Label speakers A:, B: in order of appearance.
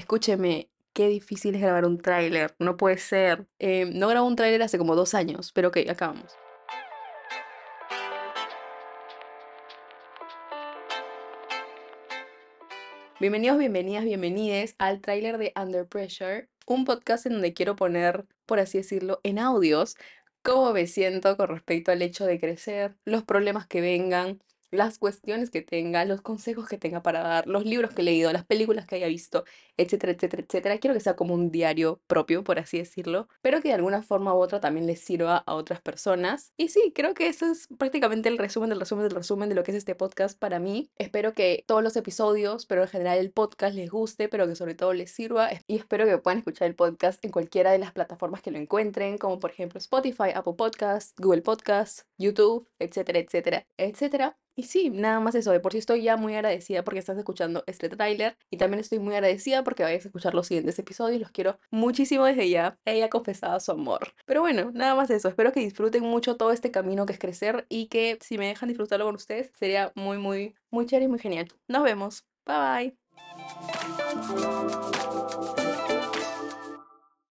A: escúcheme, qué difícil es grabar un tráiler, no puede ser. Eh, no grabo un tráiler hace como dos años, pero ok, acabamos. Bienvenidos, bienvenidas, bienvenides al tráiler de Under Pressure, un podcast en donde quiero poner, por así decirlo, en audios cómo me siento con respecto al hecho de crecer, los problemas que vengan, las cuestiones que tenga, los consejos que tenga para dar, los libros que he leído, las películas que haya visto, etcétera, etcétera, etcétera. Quiero que sea como un diario propio, por así decirlo, pero que de alguna forma u otra también les sirva a otras personas. Y sí, creo que eso es prácticamente el resumen del resumen del resumen de lo que es este podcast para mí. Espero que todos los episodios, pero en general el podcast les guste, pero que sobre todo les sirva. Y espero que puedan escuchar el podcast en cualquiera de las plataformas que lo encuentren, como por ejemplo Spotify, Apple Podcasts, Google Podcasts, YouTube, etcétera, etcétera, etcétera. Y sí, nada más eso. De por sí estoy ya muy agradecida porque estás escuchando este tráiler. Y también estoy muy agradecida porque vayas a escuchar los siguientes episodios. Los quiero muchísimo desde ya. Ella confesado su amor. Pero bueno, nada más eso. Espero que disfruten mucho todo este camino que es crecer. Y que si me dejan disfrutarlo con ustedes, sería muy, muy, muy chévere y muy genial. Nos vemos. Bye bye.